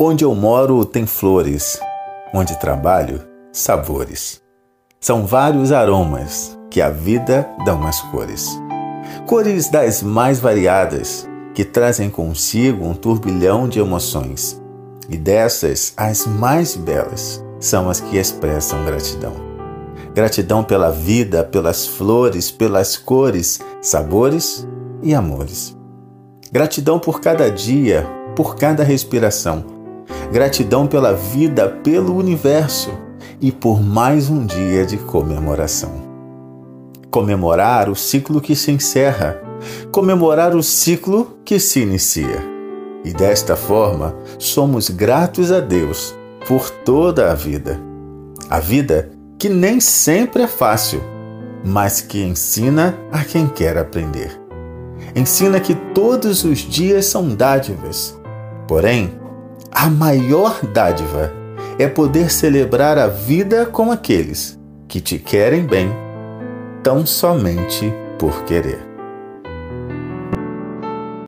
Onde eu moro tem flores, onde trabalho, sabores. São vários aromas que a vida dão as cores. Cores das mais variadas, que trazem consigo um turbilhão de emoções. E dessas, as mais belas são as que expressam gratidão. Gratidão pela vida, pelas flores, pelas cores, sabores e amores. Gratidão por cada dia, por cada respiração. Gratidão pela vida, pelo universo e por mais um dia de comemoração. Comemorar o ciclo que se encerra, comemorar o ciclo que se inicia. E desta forma, somos gratos a Deus por toda a vida. A vida que nem sempre é fácil, mas que ensina a quem quer aprender. Ensina que todos os dias são dádivas. Porém, a maior dádiva é poder celebrar a vida com aqueles que te querem bem, tão somente por querer.